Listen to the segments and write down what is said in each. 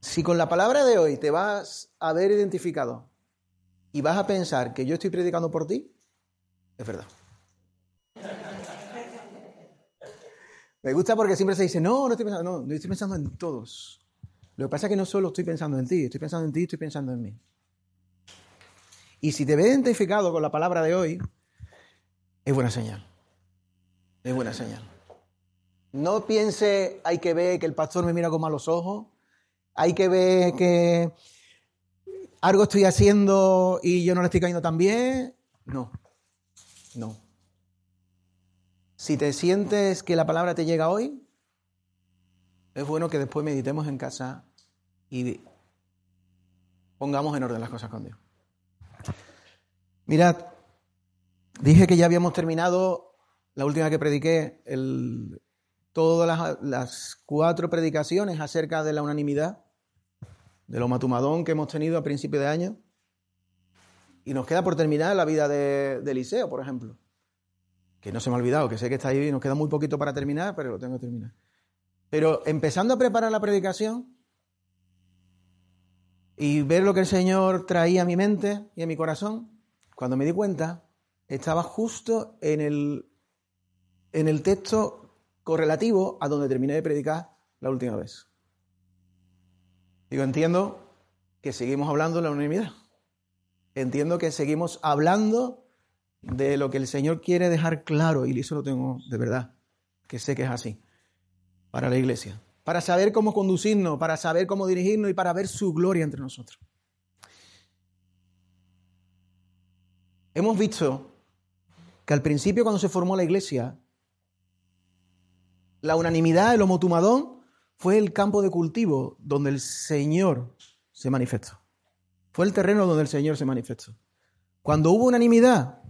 Si con la palabra de hoy te vas a ver identificado y vas a pensar que yo estoy predicando por ti, es verdad. Me gusta porque siempre se dice, no, no estoy pensando, no, estoy pensando en todos. Lo que pasa es que no solo estoy pensando en ti, estoy pensando en ti, estoy pensando en mí. Y si te ves identificado con la palabra de hoy, es buena señal. Es buena señal. No piense, hay que ver que el pastor me mira con malos ojos, hay que ver que algo estoy haciendo y yo no le estoy cayendo tan bien. No, no. Si te sientes que la palabra te llega hoy, es bueno que después meditemos en casa y pongamos en orden las cosas con Dios. Mirad, dije que ya habíamos terminado la última que prediqué, todas las, cuatro predicaciones acerca de la unanimidad, de lo matumadón que hemos tenido a principio de año. Y nos queda por terminar la vida de Eliseo, por ejemplo que no se me ha olvidado, que sé que está ahí y nos queda muy poquito para terminar, pero lo tengo que terminar. Pero empezando a preparar la predicación y ver lo que el Señor traía a mi mente y a mi corazón, cuando me di cuenta, estaba justo en el, en el texto correlativo a donde terminé de predicar la última vez. Digo, entiendo que seguimos hablando de la unanimidad. Entiendo que seguimos hablando de lo que el Señor quiere dejar claro, y eso lo tengo de verdad, que sé que es así, para la iglesia, para saber cómo conducirnos, para saber cómo dirigirnos y para ver su gloria entre nosotros. Hemos visto que al principio cuando se formó la iglesia, la unanimidad, el homotumadón, fue el campo de cultivo donde el Señor se manifestó. Fue el terreno donde el Señor se manifestó. Cuando hubo unanimidad,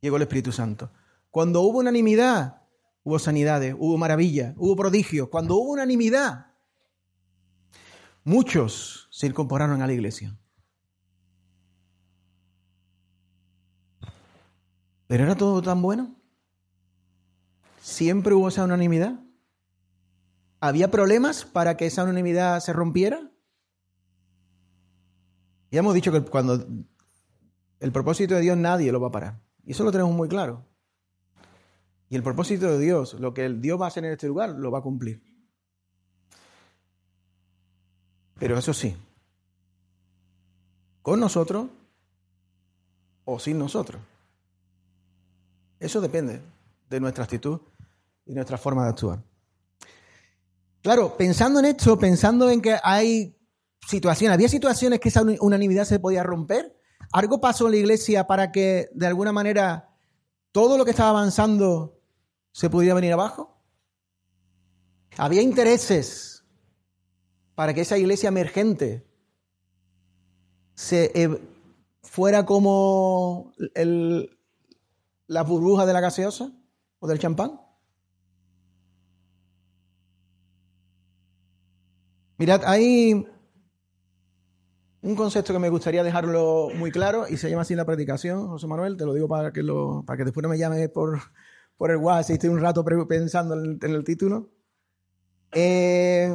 llegó el Espíritu Santo. Cuando hubo unanimidad, hubo sanidades, hubo maravillas, hubo prodigios. Cuando hubo unanimidad, muchos se incorporaron a la iglesia. ¿Pero era todo tan bueno? ¿Siempre hubo esa unanimidad? ¿Había problemas para que esa unanimidad se rompiera? Ya hemos dicho que cuando el propósito de Dios nadie lo va a parar. Y eso lo tenemos muy claro. Y el propósito de Dios, lo que Dios va a hacer en este lugar, lo va a cumplir. Pero eso sí, con nosotros o sin nosotros. Eso depende de nuestra actitud y nuestra forma de actuar. Claro, pensando en esto, pensando en que hay situaciones, había situaciones que esa unanimidad se podía romper, ¿Algo pasó en la iglesia para que de alguna manera todo lo que estaba avanzando se pudiera venir abajo? Había intereses para que esa iglesia emergente se eh, fuera como la burbuja de la gaseosa o del champán. Mirad, hay un concepto que me gustaría dejarlo muy claro y se llama así la predicación, José Manuel, te lo digo para que, lo, para que después no me llame por, por el WhatsApp si estoy un rato pensando en el, título. Eh,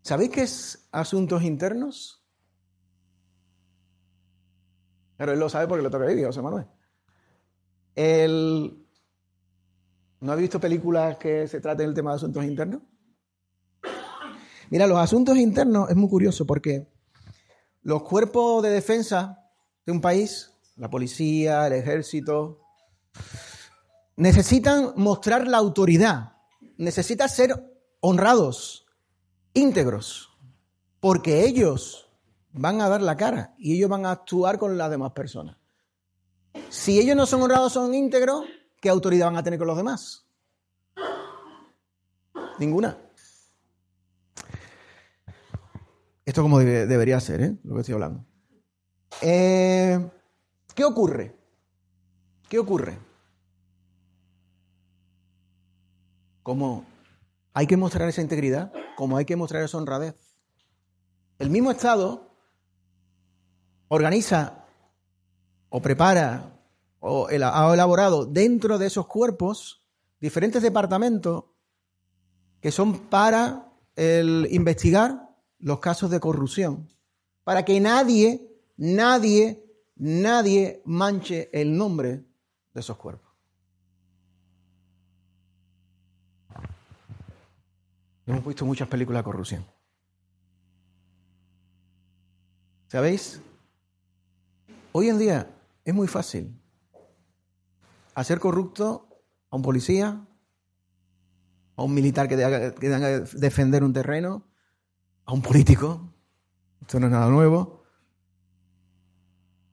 ¿Sabéis qué es asuntos internos? Pero él lo sabe porque lo toca vivir, José Manuel. El... ¿No ha visto películas que se traten el tema de asuntos internos? Mira, los asuntos internos es muy curioso porque los cuerpos de defensa de un país, la policía, el ejército, necesitan mostrar la autoridad, necesitan ser honrados, íntegros, porque ellos van a dar la cara y ellos van a actuar con las demás personas. Si ellos no son honrados, son íntegros, ¿qué autoridad van a tener con los demás? Ninguna. Esto como debe- debería ser, ¿eh? Lo que estoy hablando. Eh, ¿Qué ocurre? ¿Qué ocurre? Como hay que mostrar esa integridad, como hay que mostrar esa honradez. El mismo Estado organiza o prepara o ha elaborado dentro de esos cuerpos diferentes departamentos que son para el investigar los casos de corrupción, para que nadie, nadie, nadie manche el nombre de esos cuerpos. Hemos visto muchas películas de corrupción. ¿Sabéis? Hoy en día es muy fácil hacer corrupto a un policía, a un militar que tenga que defender un terreno, a un político. Esto no es nada nuevo.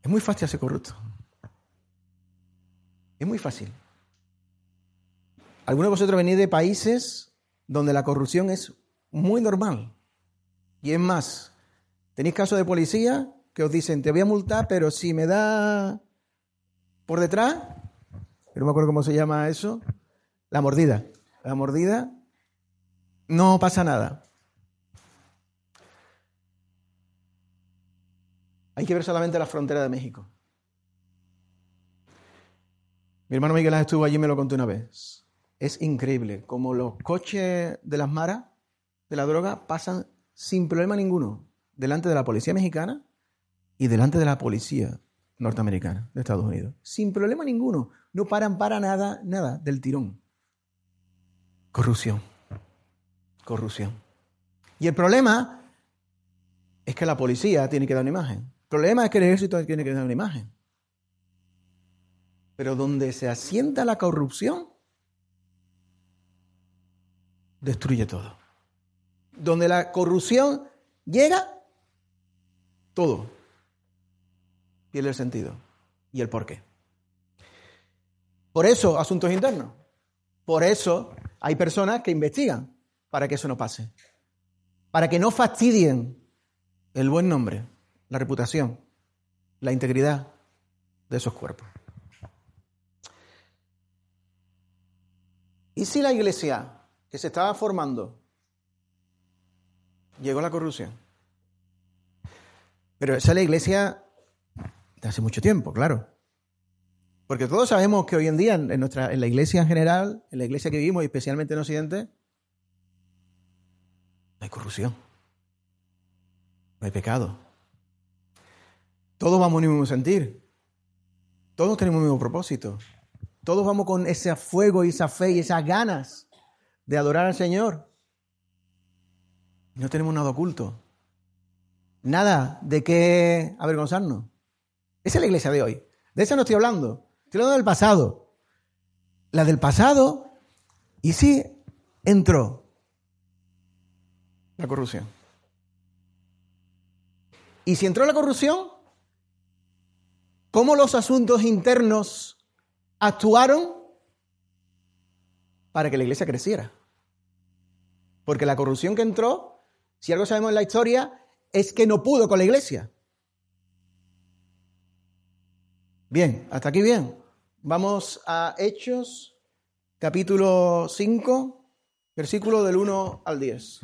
Es muy fácil hacer corrupto. Es muy fácil. Algunos de vosotros venís de países donde la corrupción es muy normal. Y es más, tenéis casos de policía que os dicen, te voy a multar, pero si me da por detrás, no me acuerdo cómo se llama eso, la mordida. La mordida, no pasa nada. Hay que ver solamente la frontera de México. Mi hermano Miguel estuvo allí y me lo contó una vez. Es increíble como los coches de las maras de la droga pasan sin problema ninguno delante de la policía mexicana y delante de la policía norteamericana de Estados Unidos. Sin problema ninguno. No paran para nada, nada del tirón. Corrupción. Corrupción. Y el problema es que la policía tiene que dar una imagen. El problema es que el ejército tiene que dar una imagen. Pero donde se asienta la corrupción, destruye todo. Donde la corrupción llega, todo pierde el sentido y el porqué. Por eso, asuntos internos. Por eso hay personas que investigan para que eso no pase. Para que no fastidien el buen nombre, la reputación, la integridad de esos cuerpos. ¿Y si la iglesia que se estaba formando llegó a la corrupción? Pero esa es la iglesia de hace mucho tiempo, claro. Porque todos sabemos que hoy en día, en, nuestra, en la iglesia en general, en la iglesia que vivimos, y especialmente en Occidente, no hay corrupción. No hay pecado. Todos vamos en el mismo sentir. Todos tenemos el mismo propósito. Todos vamos con ese fuego y esa fe y esas ganas de adorar al Señor. No tenemos nada oculto. Nada de qué avergonzarnos. Esa es la iglesia de hoy. De esa no estoy hablando. Estoy hablando del pasado. La del pasado, y sí entró la corrupción. Y si entró la corrupción, ¿cómo los asuntos internos actuaron para que la iglesia creciera? Porque la corrupción que entró, si algo sabemos en la historia, es que no pudo con la iglesia. Bien, hasta aquí bien. Vamos a Hechos, capítulo 5, versículo del 1 al 10.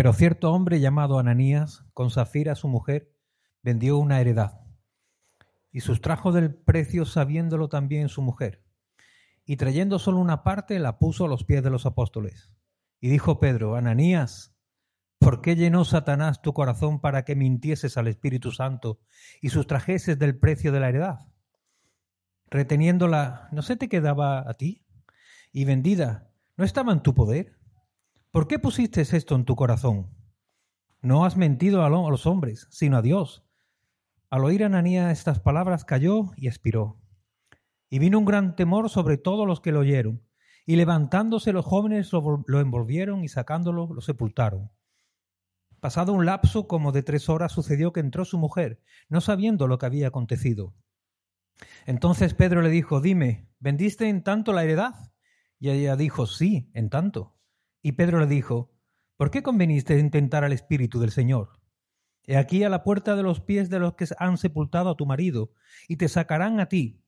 Pero cierto hombre llamado Ananías, con Zafira su mujer, vendió una heredad y sustrajo del precio sabiéndolo también su mujer. Y trayendo solo una parte, la puso a los pies de los apóstoles. Y dijo Pedro, Ananías, ¿por qué llenó Satanás tu corazón para que mintieses al Espíritu Santo y sustrajeses del precio de la heredad? Reteniéndola, ¿no se te quedaba a ti? Y vendida, ¿no estaba en tu poder? ¿Por qué pusiste esto en tu corazón? No has mentido a los hombres, sino a Dios. Al oír Ananías estas palabras cayó y expiró. Y vino un gran temor sobre todos los que lo oyeron. Y levantándose los jóvenes lo envolvieron y sacándolo lo sepultaron. Pasado un lapso como de tres horas sucedió que entró su mujer, no sabiendo lo que había acontecido. Entonces Pedro le dijo, dime, ¿vendiste en tanto la heredad? Y ella dijo, sí, en tanto. Y Pedro le dijo, ¿por qué conveniste en tentar al Espíritu del Señor? He aquí a la puerta de los pies de los que han sepultado a tu marido, y te sacarán a ti.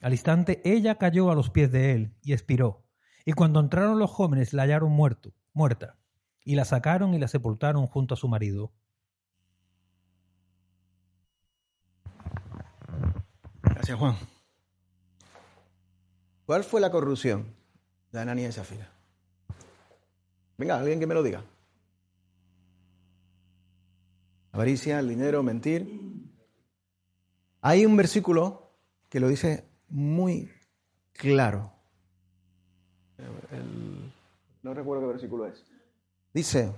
Al instante ella cayó a los pies de él y expiró. Y cuando entraron los jóvenes la hallaron muerto, muerta, y la sacaron y la sepultaron junto a su marido. Gracias, Juan. ¿Cuál fue la corrupción de Ananías y Zafira? Venga, alguien que me lo diga. Avaricia, el dinero, mentir. Hay un versículo que lo dice muy claro. El- no recuerdo qué versículo es. Dice,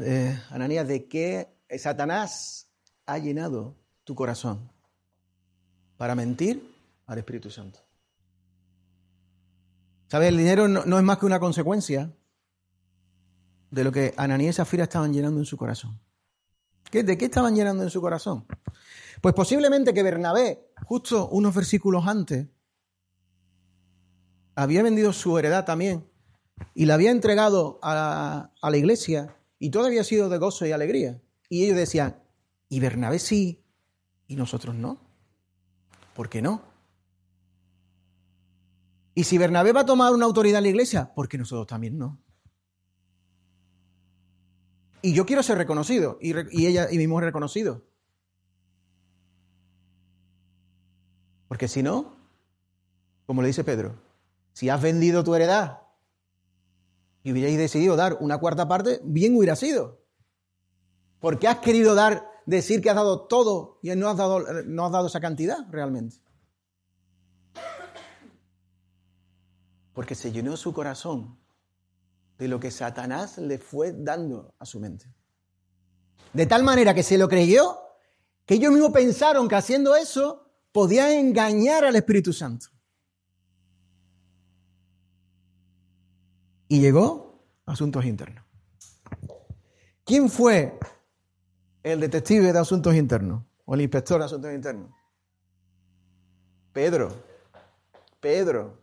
eh, Ananías, ¿de qué Satanás ha llenado tu corazón? Para mentir al Espíritu Santo. ¿Sabes? El dinero no, no es más que una consecuencia de lo que Ananías y Zafira estaban llenando en su corazón. ¿Qué- ¿De qué estaban llenando en su corazón? Pues posiblemente que Bernabé, justo unos versículos antes, había vendido su heredad también y la había entregado a la, a la iglesia y todo había sido de gozo y alegría. Y ellos decían, y Bernabé sí y nosotros no. ¿Por qué no? Y si Bernabé va a tomar una autoridad en la iglesia, ¿por qué nosotros también no? Y yo quiero ser reconocido y, ella y mi mujer reconocido. Porque si no, como le dice Pedro, si has vendido tu heredad y hubierais decidido dar una cuarta parte, bien hubiera sido. Porque has querido dar, decir que has dado todo y no has dado, no has dado esa cantidad realmente. Porque se llenó su corazón de lo que Satanás le fue dando a su mente. De tal manera que se lo creyó, que ellos mismos pensaron que haciendo eso podían engañar al Espíritu Santo. Y llegó a asuntos internos. ¿Quién fue el detective de asuntos internos o el inspector de asuntos internos? Pedro. Pedro.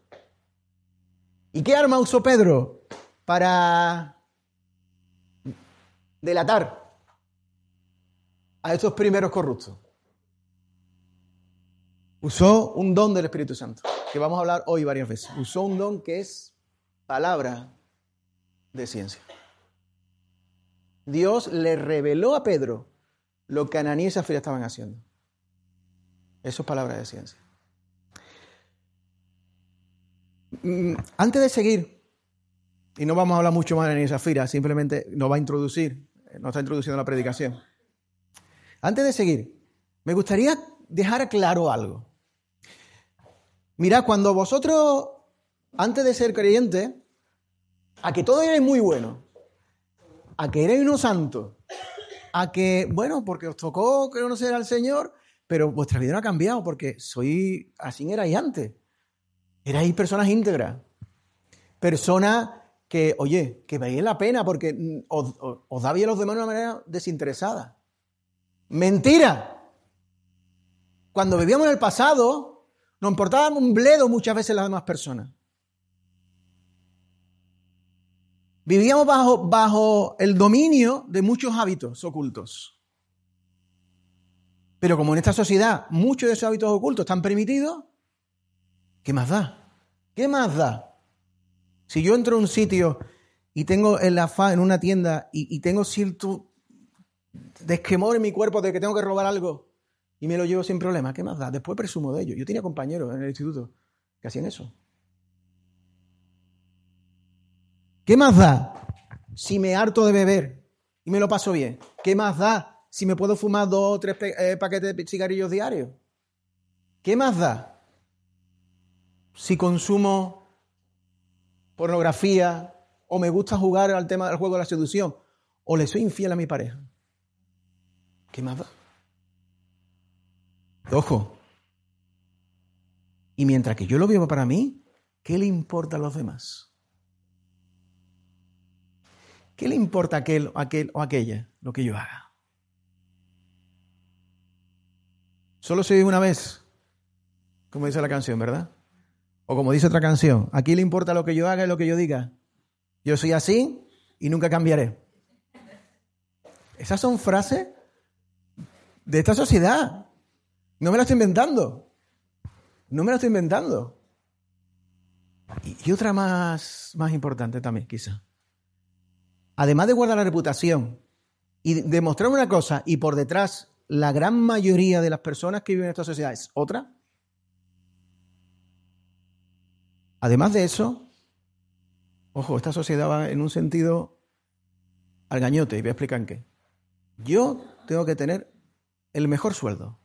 ¿Y qué arma usó Pedro para delatar a estos primeros corruptos? Usó un don del Espíritu Santo, que vamos a hablar hoy varias veces. Usó un don que es palabra de ciencia. Dios le reveló a Pedro lo que Ananías y Zafira estaban haciendo. Eso es palabra de ciencia. Mm, Antes de seguir, y no vamos a hablar mucho más y Zafira, simplemente nos va a introducir, nos está introduciendo la predicación. Antes de seguir, me gustaría dejar claro algo. Mirad, cuando vosotros, antes de ser creyentes, a que todo erais muy bueno, a que erais unos santos, a que, bueno, porque os tocó conocer al Señor, pero vuestra vida no ha cambiado porque soy, así erais antes. Erais personas íntegras, personas que, oye, que veis la pena porque mm, os, os, os dabais a los demás de una manera desinteresada. Mentira. Cuando vivíamos en el pasado, nos importaba un bledo muchas veces las demás personas. Vivíamos bajo, bajo el dominio de muchos hábitos ocultos. Pero como en esta sociedad muchos de esos hábitos ocultos están permitidos, ¿qué más da? ¿Qué más da? Si yo entro a un sitio y tengo en la fa, en una tienda y, y tengo cierto desquemor en mi cuerpo de que tengo que robar algo y me lo llevo sin problema, ¿qué más da? Después presumo de ello. Yo tenía compañeros en el instituto que hacían eso. ¿Qué más da si me harto de beber y me lo paso bien? ¿Qué más da si me puedo fumar dos o tres eh, paquetes de cigarrillos diarios? ¿Qué más da si consumo pornografía o me gusta jugar al tema del juego de la seducción o le soy infiel a mi pareja? ¿Qué más da? Ojo. Y mientras que yo lo vivo para mí, ¿qué le importa a los demás? ¿Qué le importa a aquel, aquel o aquella lo que yo haga? Solo se vive una vez. Como dice la canción, ¿verdad? O como dice otra canción, aquí le importa lo que yo haga y lo que yo diga. Yo soy así y nunca cambiaré. Esas son frases de esta sociedad. No me las estoy inventando. No me las estoy inventando. Y, otra más, más importante también, quizá. Además de guardar la reputación y demostrar una cosa y por detrás la gran mayoría de las personas que viven en esta sociedad es otra. Además de eso, ojo, esta sociedad va en un sentido al gañote y voy a explicar en qué. Yo tengo que tener el mejor sueldo.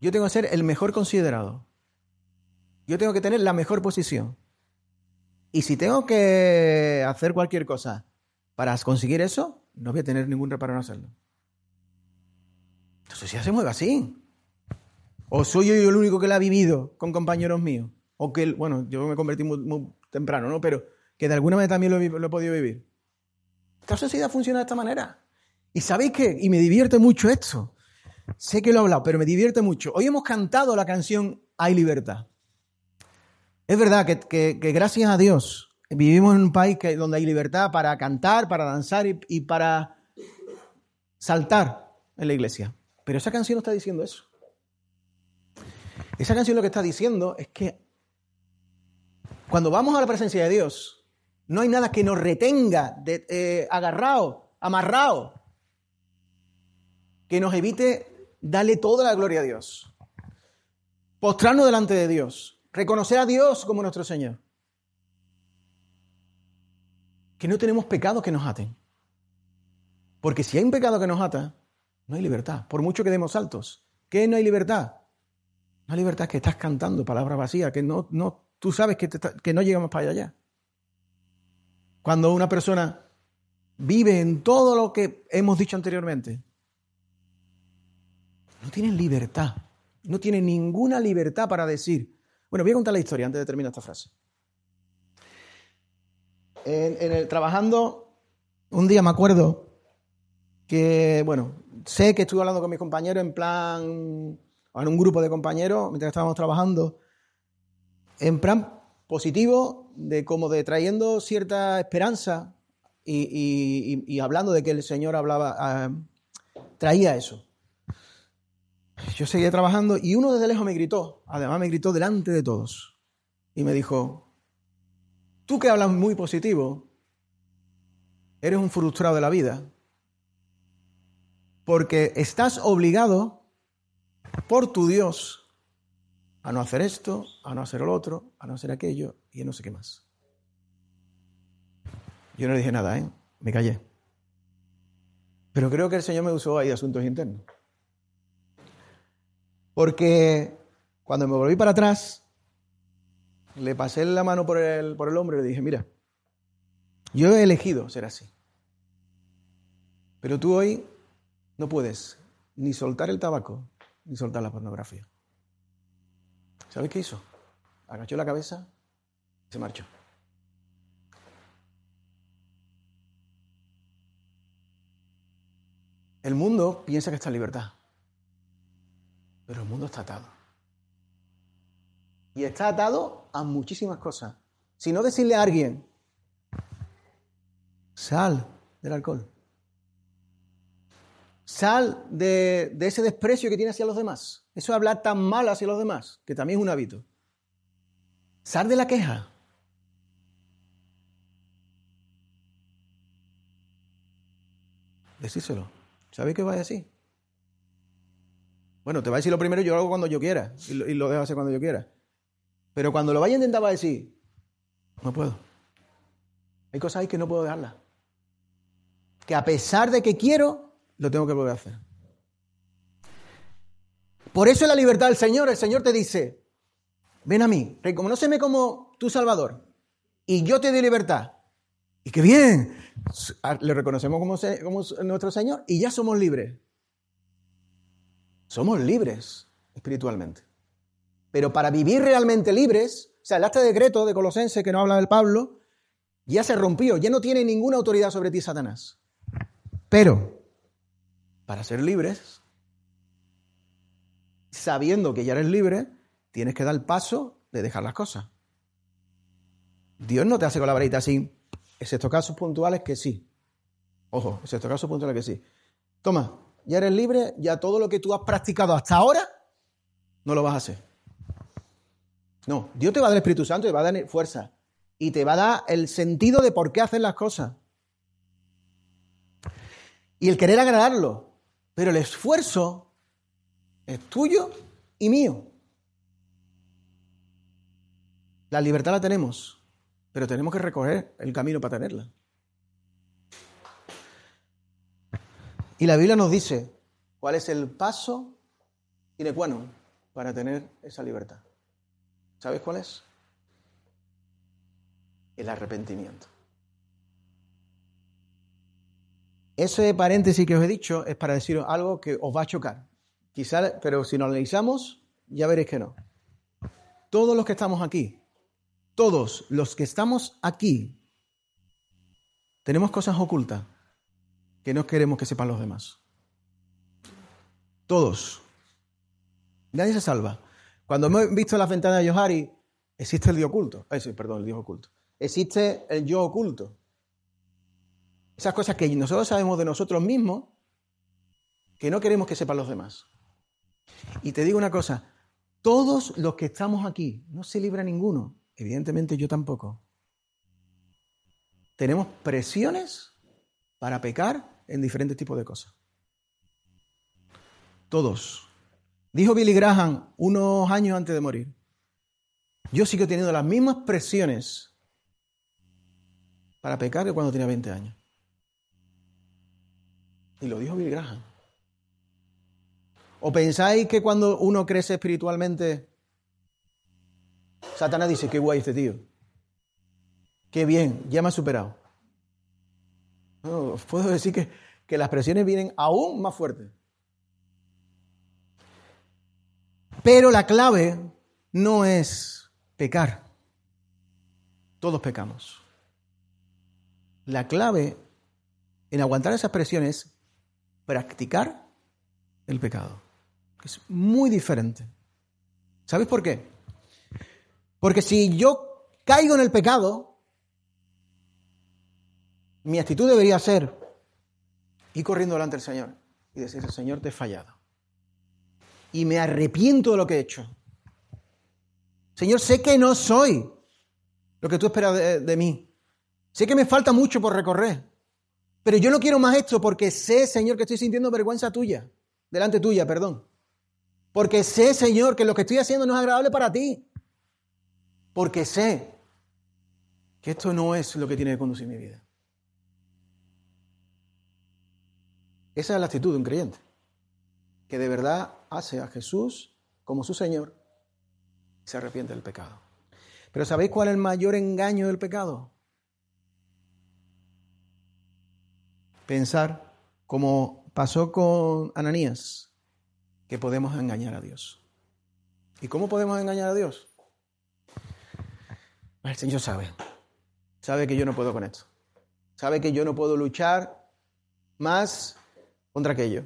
Yo tengo que ser el mejor considerado. Yo tengo que tener la mejor posición. Y si tengo que hacer cualquier cosa para conseguir eso, no voy a tener ningún reparo en hacerlo. Entonces ya se mueve así. O soy yo el único que la ha vivido con compañeros míos. O que, bueno, yo me convertí muy, temprano, ¿no? Pero que de alguna manera también lo, lo he podido vivir. Esta sociedad funciona de esta manera. Y sabéis qué? Y me divierte mucho esto. Sé que lo he hablado, pero me divierte mucho. Hoy hemos cantado la canción Hay libertad. Es verdad que, gracias a Dios vivimos en un país que, donde hay libertad para cantar, para danzar y, para saltar en la iglesia. Pero esa canción no está diciendo eso. Esa canción lo que está diciendo es que cuando vamos a la presencia de Dios, no hay nada que nos retenga de, eh, agarrado, amarrado, que nos evite darle toda la gloria a Dios. Postrarnos delante de Dios. Reconocer a Dios como nuestro Señor. Que no tenemos pecados que nos aten. Porque si hay un pecado que nos ata, no hay libertad. Por mucho que demos saltos. ¿Qué no hay libertad? No hay libertad que estás cantando palabras vacías, que no, no, tú sabes que, que no llegamos para allá. Cuando una persona vive en todo lo que hemos dicho anteriormente, no tienen libertad. No tienen ninguna libertad para decir. Bueno, voy a contar la historia antes de terminar esta frase. En, el, trabajando, un día me acuerdo que, bueno, sé que estuve hablando con mis compañeros en plan, en un grupo de compañeros, mientras estábamos trabajando, en plan positivo, de como de trayendo cierta esperanza y, hablando de que el Señor hablaba, ah, traía eso. Yo seguía trabajando y uno desde lejos me gritó, además me gritó delante de todos, y me dijo, tú que hablas muy positivo, eres un frustrado de la vida, porque estás obligado por tu Dios a no hacer esto, a no hacer lo otro, a no hacer aquello y no sé qué más. Yo no le dije nada, ¿eh? Me callé. Pero creo que el Señor me usó ahí asuntos internos. Porque cuando me volví para atrás, le pasé la mano por el, por el hombro y le dije, mira, yo he elegido ser así. Pero tú hoy no puedes ni soltar el tabaco, ni soltar la pornografía. ¿Sabes qué hizo? Agachó la cabeza y se marchó. El mundo piensa que está en libertad. Pero el mundo está atado. Y está atado a muchísimas cosas. Si no decirle a alguien, sal del alcohol. Sal de, ese desprecio que tiene hacia los demás. Eso de hablar tan mal hacia los demás, que también es un hábito. Sal de la queja. Decíselo. ¿Sabe qué va a decir? Bueno, te va a decir lo primero, yo lo hago cuando yo quiera y lo, dejo hacer cuando yo quiera. Pero cuando lo vaya a intentar va a decir, no puedo. Hay cosas ahí que no puedo dejarlas. Que a pesar de que quiero, lo tengo que volver a hacer. Por eso es la libertad del Señor. El Señor te dice, ven a mí, reconóceme como tu Salvador y yo te doy libertad. Y qué bien, le reconocemos como, nuestro Señor y ya somos libres. Somos libres espiritualmente. Pero para vivir realmente libres, o sea, el acta de decreto de Colosense que no habla del Pablo, ya se rompió, ya no tiene ninguna autoridad sobre ti Satanás. Pero, para ser libres, sabiendo que ya eres libre, tienes que dar el paso de dejar las cosas. Dios no te hace con la varita así, excepto casos puntuales que sí. Ojo, excepto casos puntuales que sí. Toma, ya eres libre, ya todo lo que tú has practicado hasta ahora, no lo vas a hacer. No, Dios te va a dar el Espíritu Santo te va a dar fuerza. Y te va a dar el sentido de por qué hacer las cosas. Y el querer agradarlo. Pero el esfuerzo es tuyo y mío. La libertad la tenemos, pero tenemos que recorrer el camino para tenerla. Y la Biblia nos dice cuál es el paso bueno para tener esa libertad. ¿Sabes cuál es? El arrepentimiento. Ese paréntesis que os he dicho es para deciros algo que os va a chocar. Quizás, pero si lo analizamos, ya veréis que no. Todos los que estamos aquí, todos los que estamos aquí, tenemos cosas ocultas que no queremos que sepan los demás. Todos. Nadie se salva. Cuando hemos visto las ventanas de Yohari, existe el Dios oculto. Eh, perdón, el Dios oculto. Existe el yo oculto. Esas cosas que nosotros sabemos de nosotros mismos que no queremos que sepan los demás. Y te digo una cosa, todos los que estamos aquí, no se libra ninguno, evidentemente yo tampoco. Tenemos presiones para pecar en diferentes tipos de cosas. Todos. Dijo Billy Graham unos años antes de morir. Yo sigo teniendo las mismas presiones para pecar que cuando tenía 20 años. Y lo dijo Billy Graham. ¿O pensáis que cuando uno crece espiritualmente, Satanás dice, qué guay este tío? Qué bien, ya me ha superado puedo decir que, que las presiones vienen aún más fuertes. Pero la clave no es pecar. Todos pecamos. La clave en aguantar esas presiones es practicar el pecado. Es muy diferente. ¿Sabes por qué? Porque si yo caigo en el pecado, mi actitud debería ser ir corriendo delante del Señor y decir, Señor, te he fallado. Y me arrepiento de lo que he hecho. Señor, sé que no soy lo que tú esperas de, de mí. Sé que me falta mucho por recorrer. Pero yo no quiero más esto porque sé, Señor, que estoy sintiendo vergüenza tuya. Delante tuya, perdón. Porque sé, Señor, que lo que estoy haciendo no es agradable para ti. Porque sé que esto no es lo que tiene que conducir mi vida. Esa es la actitud de un creyente, que de verdad hace a Jesús como su Señor y se arrepiente del pecado. Pero ¿sabéis cuál es el mayor engaño del pecado? Pensar, como pasó con Ananías, que podemos engañar a Dios. ¿Y cómo podemos engañar a Dios? El Señor sabe. Sabe que yo no puedo con esto. Sabe que yo no puedo luchar más contra aquello.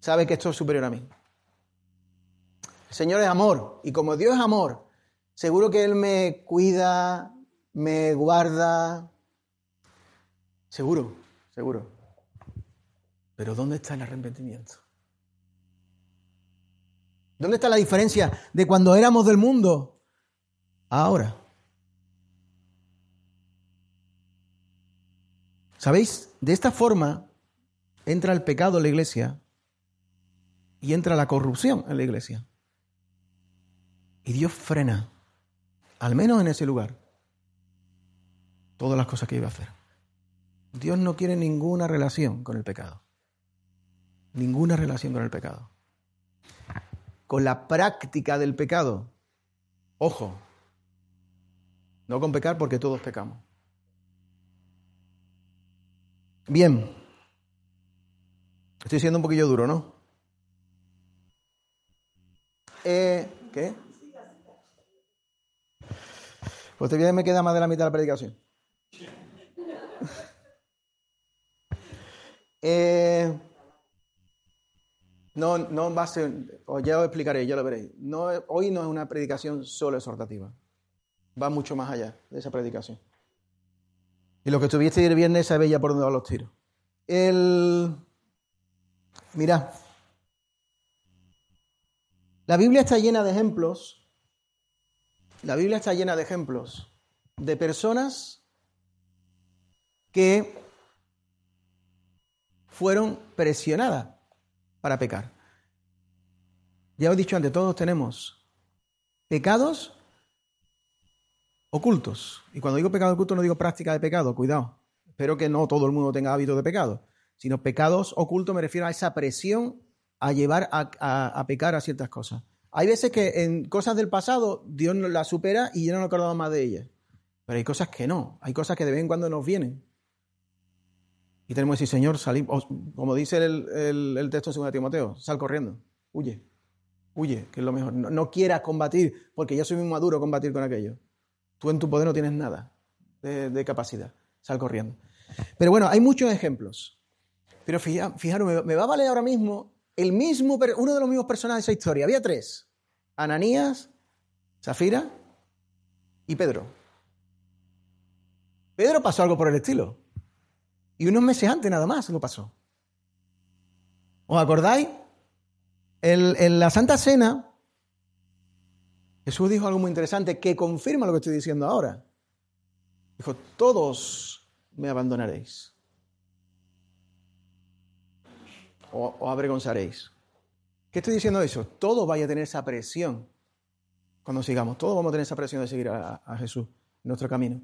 Sabe que esto es superior a mí. El Señor es amor. Y como Dios es amor, seguro que Él me cuida, me guarda. Seguro, seguro. Pero ¿dónde está el arrepentimiento? ¿Dónde está la diferencia de cuando éramos del mundo a ahora? ¿Sabéis? De esta forma, entra el pecado en la iglesia y entra la corrupción en la iglesia. Y Dios frena, al menos en ese lugar, todas las cosas que iba a hacer. Dios no quiere ninguna relación con el pecado. Ninguna relación con el pecado. Con la práctica del pecado. Ojo, no con pecar porque todos pecamos. Bien, Estoy siendo un poquillo duro, ¿no? Eh, ¿Qué? Pues todavía me queda más de la mitad de la predicación. Eh, No, no va a ser, ya os explicaré, ya lo veréis. No, hoy no es una predicación solo exhortativa. Va mucho más allá de esa predicación. Y lo que estuviste el viernes sabéis ya por dónde van los tiros. El... Mirad. La Biblia está llena de ejemplos. La Biblia está llena de ejemplos de personas que fueron presionadas para pecar. Ya os he dicho antes, todos tenemos pecados ocultos. Y cuando digo pecado oculto no digo práctica de pecado, cuidado. Espero que no todo el mundo tenga hábito de pecado, sino pecados ocultos me refiero a esa presión a llevar a, pecar a ciertas cosas. Hay veces que en cosas del pasado Dios las supera y ya no nos acordamos más de ellas. Pero hay cosas que no, hay cosas que de vez en cuando nos vienen. Y tenemos que decir, Señor, salimos, como dice el, texto de 2 Timoteo, sal corriendo, huye, huye, que es lo mejor. No, quieras combatir, porque yo soy muy maduro combatir con aquello. Tú en tu poder no tienes nada de, capacidad, sal corriendo. Pero bueno, hay muchos ejemplos. Pero fijaros, me, va a valer ahora mismo el mismo, uno de los mismos personajes de esa historia. Había tres, Ananías, Zafira y Pedro. Pedro pasó algo por el estilo. Y unos meses antes nada más lo pasó. ¿Os acordáis? En, la Santa Cena, Jesús dijo algo muy interesante que confirma lo que estoy diciendo ahora. Dijo, todos me abandonaréis. O, o avergonzaréis. ¿Qué estoy diciendo eso? Todos vaya a tener esa presión cuando sigamos. Todos vamos a tener esa presión de seguir a, a Jesús en nuestro camino.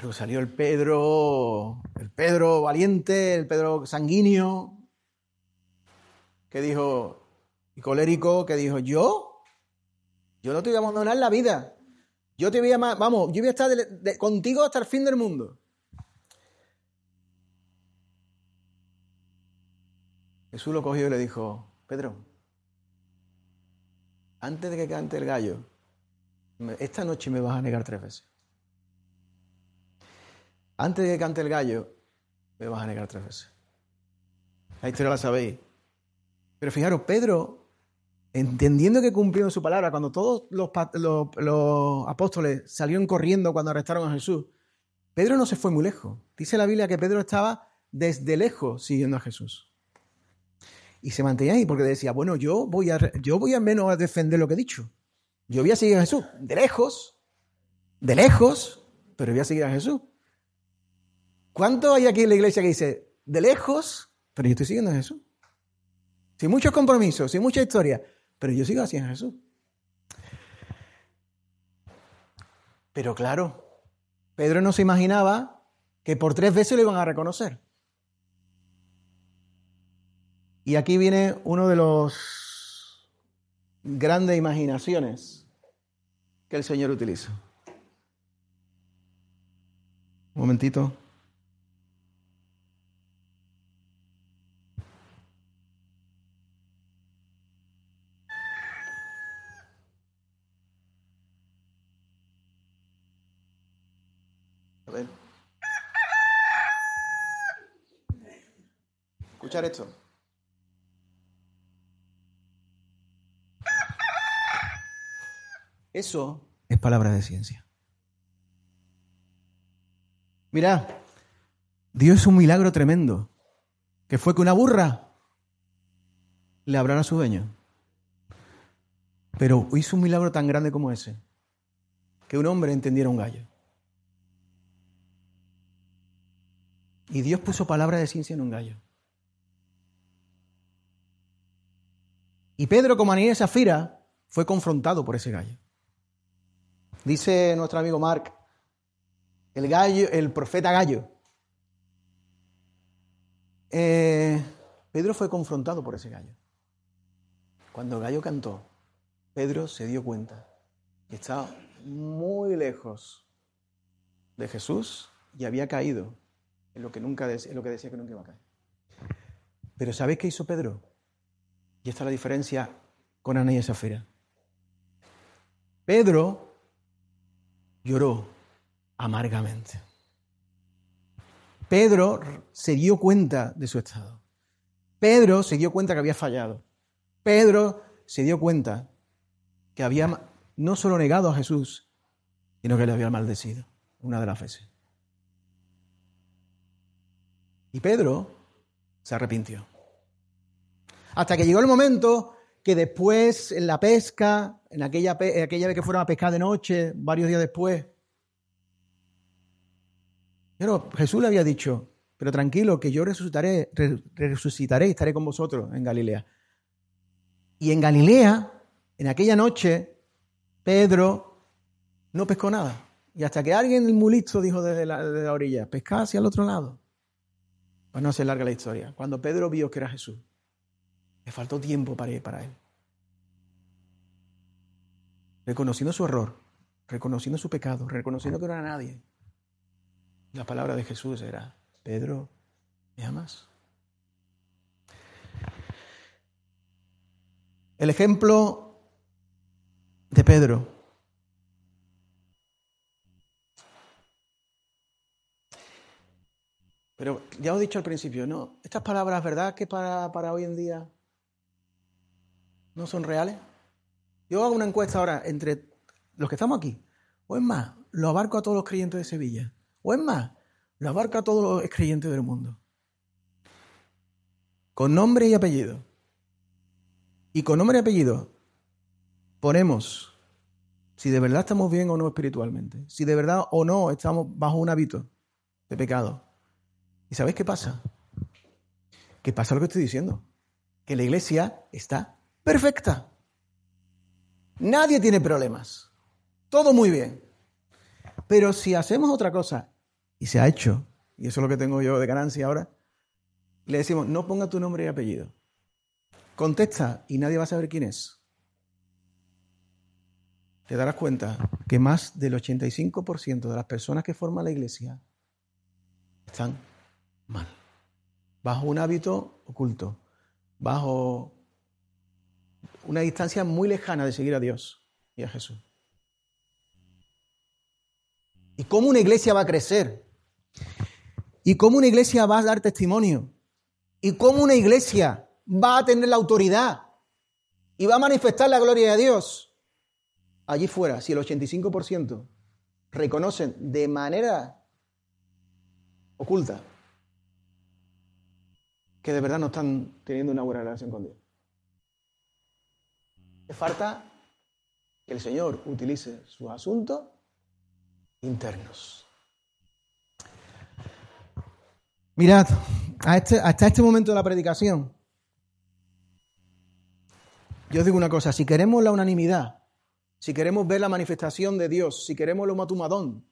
Claro, salió el Pedro, el Pedro valiente, el Pedro sanguíneo, que dijo, y colérico, que dijo, yo, yo no te voy a abandonar la vida. Yo te voy a, vamos, yo voy a estar contigo hasta el fin del mundo. Jesús lo cogió y le dijo, Pedro, antes de que cante el gallo, esta noche me vas a negar tres veces antes de que cante el gallo, me vas a negar tres veces. La historia la sabéis. Pero fijaros, Pedro, entendiendo que cumplió su palabra, cuando todos los, apóstoles salieron corriendo cuando arrestaron a Jesús, Pedro no se fue muy lejos. Dice la Biblia que Pedro estaba desde lejos siguiendo a Jesús. Y se mantenía ahí porque decía, bueno, yo voy, a, yo voy al menos a defender lo que he dicho. Yo voy a seguir a Jesús, de lejos, de lejos, pero voy a seguir a Jesús. ¿Cuánto hay aquí en la iglesia que dice, de lejos, pero yo estoy siguiendo a Jesús? Sin muchos compromisos, sin mucha historia, pero yo sigo así en Jesús. Pero claro, Pedro no se imaginaba que por tres veces lo iban a reconocer. Y aquí viene uno de los grandes imaginaciones que el Señor utiliza. Un momentito. Escuchar esto. Eso es palabra de ciencia. Mira, Dios es un milagro tremendo, que fue que una burra le hablara a su dueño. Pero hizo un milagro tan grande como ese, que un hombre entendiera un gallo. Y Dios puso palabra de ciencia en un gallo. Y Pedro, como Ananías y Zafira, fue confrontado por ese gallo. Dice nuestro amigo Mark, el gallo, el profeta gallo. Eh, Pedro fue confrontado por ese gallo. Cuando el gallo cantó, Pedro se dio cuenta que estaba muy lejos de Jesús y había caído en lo que, nunca, en lo que decía que nunca iba a caer. Pero ¿sabéis qué hizo Pedro? Y esta es la diferencia con Ana y Zafira. Pedro lloró amargamente. Pedro se dio cuenta de su estado. Pedro se dio cuenta que había fallado. Pedro se dio cuenta que había no solo negado a Jesús, sino que le había maldecido una de las veces. Y Pedro se arrepintió. Hasta que llegó el momento que después, en la pesca, en aquella, aquella vez que fueron a pescar de noche, varios días después, pero Jesús le había dicho, pero tranquilo, que yo resucitaré, resucitaré y estaré con vosotros en Galilea. Y en Galilea, en aquella noche, Pedro no pescó nada. Y hasta que alguien muy listo dijo desde la, orilla, pescad hacia el otro lado. Pues no se larga la historia. Cuando Pedro vio que era Jesús, le faltó tiempo para para él. Reconociendo su error, reconociendo su pecado, reconociendo que no era nadie. La palabra de Jesús era, Pedro, ¿me amas? El ejemplo de Pedro. Pero ya os he dicho al principio, no, estas palabras, ¿verdad que para, para hoy en día no son reales? Yo hago una encuesta ahora entre los que estamos aquí, o es más, lo abarco a todos los creyentes de Sevilla, o es más, lo abarca a todos los creyentes del mundo. Con nombre y apellido. Y con nombre y apellido ponemos si de verdad estamos bien o no espiritualmente, si de verdad o no estamos bajo un hábito de pecado. ¿Y sabéis qué pasa? Que pasa lo que estoy diciendo, que la iglesia está perfecta. Nadie tiene problemas. Todo muy bien. Pero si hacemos otra cosa y se ha hecho, y eso es lo que tengo yo de ganancia ahora, le decimos, no ponga tu nombre y apellido. Contesta y nadie va a saber quién es. Te darás cuenta que más del 85% de las personas que forman la iglesia están mal, bajo un hábito oculto, bajo una distancia muy lejana de seguir a Dios y a Jesús. ¿Y cómo una iglesia va a crecer? ¿Y cómo una iglesia va a dar testimonio? ¿Y cómo una iglesia va a tener la autoridad y va a manifestar la gloria de Dios? Allí fuera, si el 85% reconocen de manera oculta que de verdad no están teniendo una buena relación con Dios. Falta que el Señor utilice sus asuntos internos. Mirad, este, hasta este momento de la predicación, yo os digo una cosa, si queremos la unanimidad, si queremos ver la manifestación de Dios, si queremos lo matumadón,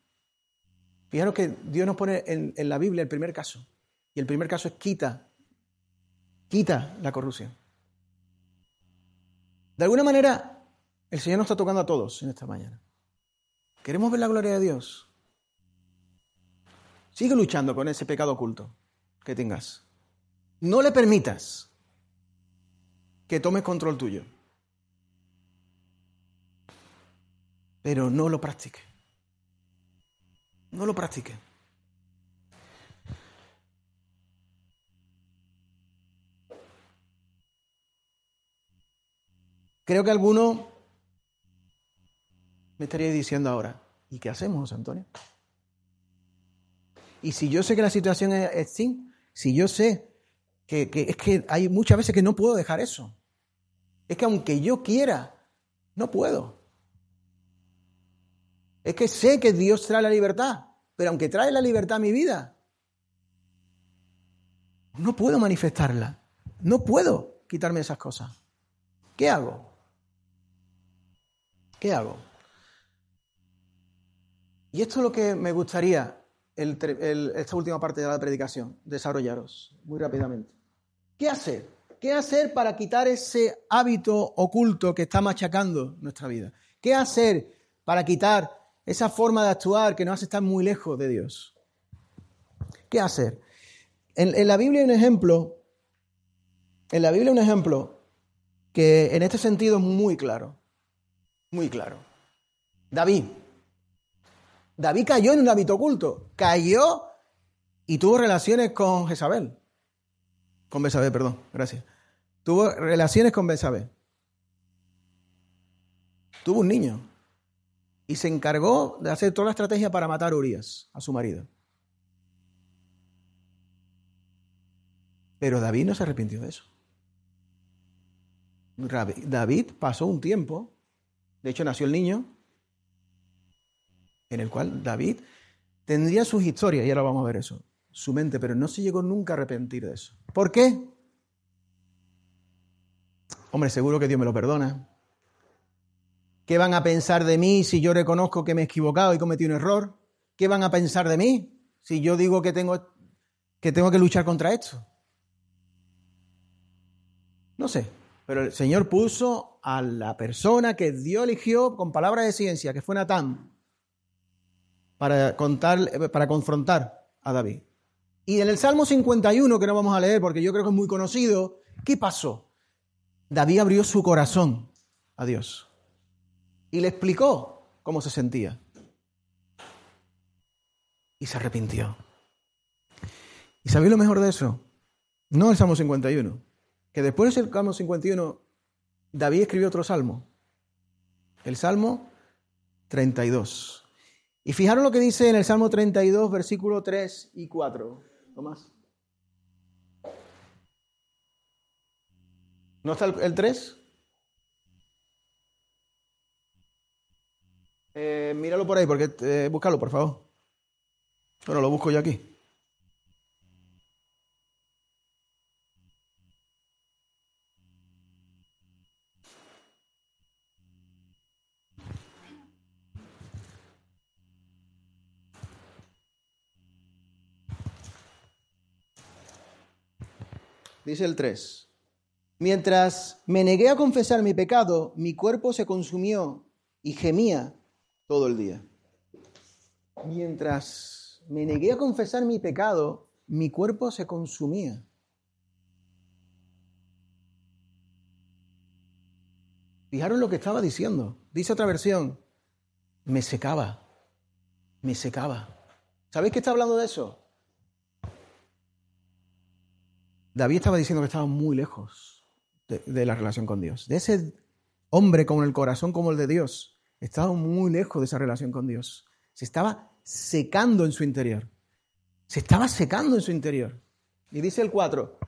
fijaros que Dios nos pone en la Biblia el primer caso, y el primer caso es quita, quita la corrupción. De alguna manera, el Señor nos está tocando a todos en esta mañana. ¿Queremos ver la gloria de Dios? Sigue luchando con ese pecado oculto que tengas. No le permitas que tome control tuyo. Pero no lo practique. No lo practique. Creo que alguno me estaría diciendo ahora, ¿y qué hacemos, Antonio? Y si yo sé que la situación es, así, si yo sé que, es que hay muchas veces que no puedo dejar eso. Es que aunque yo quiera, no puedo. Es que sé que Dios trae la libertad, pero aunque trae la libertad a mi vida, no puedo manifestarla. No puedo quitarme esas cosas. ¿Qué hago? ¿Qué hago? Y esto es lo que me gustaría esta última parte de la predicación, desarrollaros muy rápidamente. ¿Qué hacer? ¿Qué hacer para quitar ese hábito oculto que está machacando nuestra vida? ¿Qué hacer para quitar esa forma de actuar que nos hace estar muy lejos de Dios? ¿Qué hacer? En, en la Biblia hay un ejemplo, en la Biblia hay un ejemplo que en este sentido es muy claro, muy claro. David, David cayó en un hábito oculto. Cayó y tuvo relaciones con Jezabel. Con Besabé, perdón, gracias. Tuvo relaciones con Besabé. Tuvo un niño. Y se encargó de hacer toda la estrategia para matar a Urias, a su marido. Pero David no se arrepintió de eso. David pasó un tiempo, de hecho nació el niño, en el cual David tendría sus historias, y ahora vamos a ver eso, su mente, pero no se llegó nunca a arrepentir de eso. ¿Por qué? Hombre, seguro que Dios me lo perdona. ¿Qué van a pensar de mí si yo reconozco que me he equivocado y cometí un error? ¿Qué van a pensar de mí si yo digo que tengo que, tengo que luchar contra esto? No sé, pero el Señor puso a la persona que Dios eligió con palabras de ciencia, que fue Natán, para, contar, para confrontar a David. Y en el Salmo 51, que no vamos a leer porque yo creo que es muy conocido, ¿qué pasó? David abrió su corazón a Dios y le explicó cómo se sentía. Y se arrepintió. ¿Y sabéis lo mejor de eso? No el Salmo 51, que después del Salmo 51, David escribió otro salmo, el Salmo 32. Y fijaros lo que dice en el Salmo 32, versículo 3 y 4. Tomás. ¿No está el, 3? Eh, míralo por ahí, porque eh, búscalo, por favor. Bueno, lo busco yo aquí. Dice el 3. Mientras me negué a confesar mi pecado, mi cuerpo se consumió y gemía todo el día. Mientras me negué a confesar mi pecado, mi cuerpo se consumía. Fijaron lo que estaba diciendo. Dice otra versión, me secaba, me secaba. ¿Sabéis qué está hablando de eso? David estaba diciendo que estaba muy lejos de, la relación con Dios. De ese hombre con el corazón como el de Dios. Estaba muy lejos de esa relación con Dios. Se estaba secando en su interior. Se estaba secando en su interior. Y dice el 4.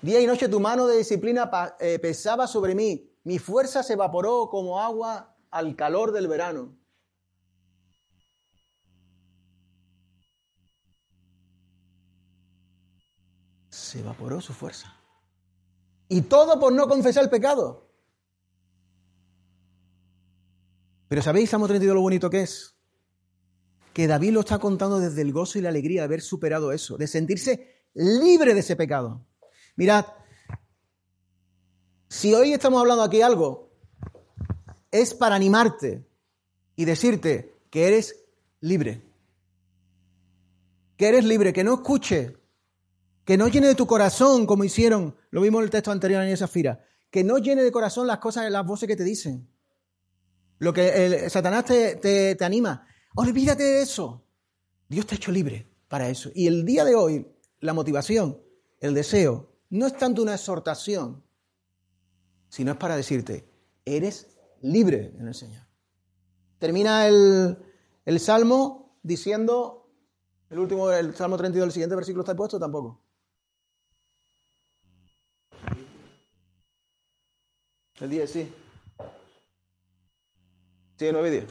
Día y noche tu mano de disciplina eh, pesaba sobre mí. Mi fuerza se evaporó como agua al calor del verano. Se evaporó su fuerza. Y todo por no confesar el pecado. Pero ¿sabéis, Salmo 32, lo bonito que es? Que David lo está contando desde el gozo y la alegría de haber superado eso, de sentirse libre de ese pecado. Mirad, si hoy estamos hablando aquí algo, es para animarte y decirte que eres libre. Que eres libre, que no escuche que no llene de tu corazón como hicieron, lo vimos en el texto anterior en esa fira, que no llene de corazón las cosas, las voces que te dicen. Lo que Satanás te, te anima, olvídate de eso. Dios te ha hecho libre para eso. Y el día de hoy, la motivación, el deseo, no es tanto una exhortación, sino es para decirte, eres libre en el Señor. Termina el, el Salmo diciendo, el último, el Salmo 32, el siguiente versículo está puesto tampoco. El 10, sí. Sí, 9 y 10.